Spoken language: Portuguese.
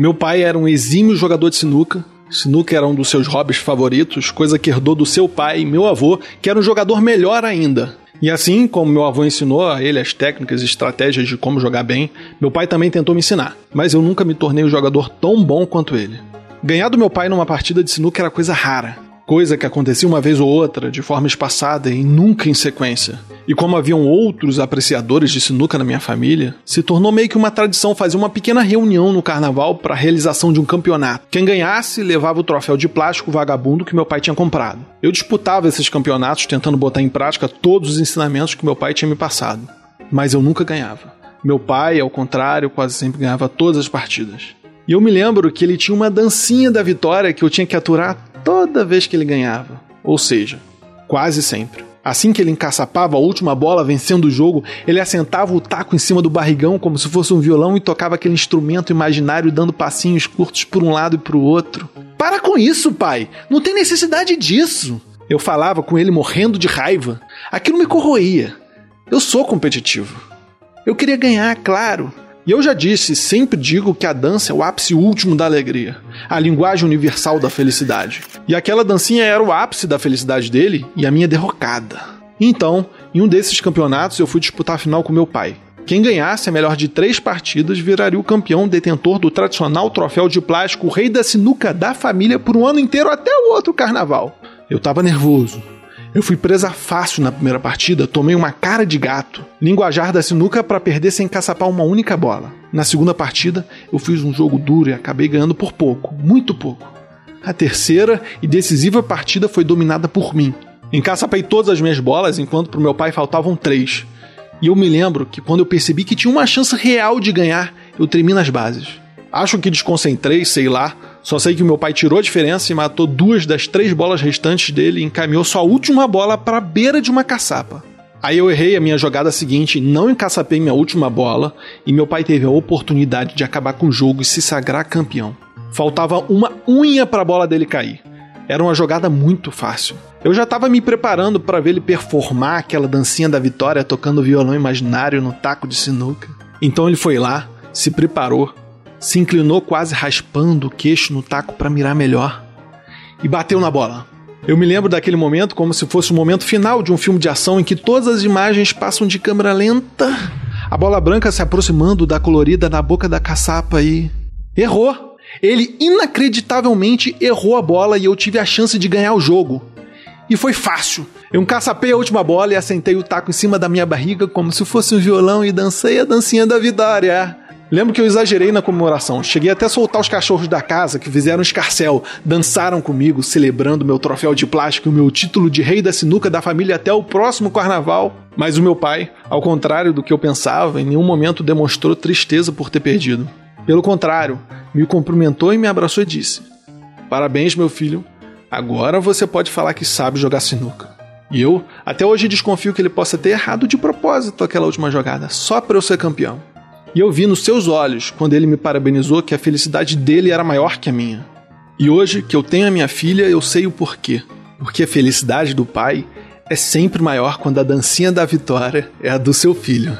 Meu pai era um exímio jogador de sinuca. Sinuca era um dos seus hobbies favoritos, coisa que herdou do seu pai, meu avô, que era um jogador melhor ainda. E assim como meu avô ensinou a ele as técnicas e estratégias de como jogar bem, meu pai também tentou me ensinar, mas eu nunca me tornei um jogador tão bom quanto ele. Ganhar do meu pai numa partida de sinuca era coisa rara, coisa que acontecia uma vez ou outra, de forma espaçada e nunca em sequência. E como haviam outros apreciadores de sinuca na minha família, se tornou meio que uma tradição fazer uma pequena reunião no carnaval para a realização de um campeonato. Quem ganhasse levava o troféu de plástico vagabundo que meu pai tinha comprado. Eu disputava esses campeonatos tentando botar em prática todos os ensinamentos que meu pai tinha me passado, mas eu nunca ganhava. Meu pai, ao contrário, quase sempre ganhava todas as partidas. E eu me lembro que ele tinha uma dancinha da vitória que eu tinha que aturar toda vez que ele ganhava. Ou seja, quase sempre. Assim que ele encaçapava a última bola vencendo o jogo, ele assentava o taco em cima do barrigão como se fosse um violão e tocava aquele instrumento imaginário dando passinhos curtos por um lado e para o outro. Para com isso, pai! Não tem necessidade disso! Eu falava com ele morrendo de raiva. Aquilo me corroía. Eu sou competitivo. Eu queria ganhar, claro, e eu já disse, sempre digo que a dança é o ápice último da alegria, a linguagem universal da felicidade. E aquela dancinha era o ápice da felicidade dele e a minha derrocada. Então, em um desses campeonatos, eu fui disputar a final com meu pai. Quem ganhasse a melhor de três partidas viraria o campeão detentor do tradicional troféu de plástico Rei da Sinuca da família por um ano inteiro até o outro carnaval. Eu tava nervoso, eu fui presa fácil na primeira partida, tomei uma cara de gato. Linguajar da sinuca para perder sem caçapar uma única bola. Na segunda partida, eu fiz um jogo duro e acabei ganhando por pouco, muito pouco. A terceira e decisiva partida foi dominada por mim. Encaçapei todas as minhas bolas enquanto pro meu pai faltavam três. E eu me lembro que quando eu percebi que tinha uma chance real de ganhar, eu tremi nas bases. Acho que desconcentrei, sei lá, só sei que o meu pai tirou a diferença e matou duas das três bolas restantes dele e encaminhou sua última bola para a beira de uma caçapa. Aí eu errei a minha jogada seguinte, não encaçapei minha última bola e meu pai teve a oportunidade de acabar com o jogo e se sagrar campeão. Faltava uma unha para a bola dele cair. Era uma jogada muito fácil. Eu já estava me preparando para ver ele performar aquela dancinha da vitória tocando violão imaginário no taco de sinuca. Então ele foi lá, se preparou, se inclinou quase raspando o queixo no taco para mirar melhor e bateu na bola. Eu me lembro daquele momento como se fosse o momento final de um filme de ação em que todas as imagens passam de câmera lenta, a bola branca se aproximando da colorida na boca da caçapa e. Errou! Ele inacreditavelmente errou a bola e eu tive a chance de ganhar o jogo. E foi fácil. Eu encaçapei a última bola e assentei o taco em cima da minha barriga como se fosse um violão e dancei a dancinha da vitória. Lembro que eu exagerei na comemoração. Cheguei até a soltar os cachorros da casa que fizeram escarcel, dançaram comigo, celebrando meu troféu de plástico e o meu título de rei da sinuca da família até o próximo carnaval. Mas o meu pai, ao contrário do que eu pensava, em nenhum momento demonstrou tristeza por ter perdido. Pelo contrário, me cumprimentou e me abraçou e disse: Parabéns, meu filho. Agora você pode falar que sabe jogar sinuca. E eu, até hoje, desconfio que ele possa ter errado de propósito aquela última jogada, só para eu ser campeão. E eu vi nos seus olhos, quando ele me parabenizou, que a felicidade dele era maior que a minha. E hoje, que eu tenho a minha filha, eu sei o porquê. Porque a felicidade do pai é sempre maior quando a dancinha da vitória é a do seu filho.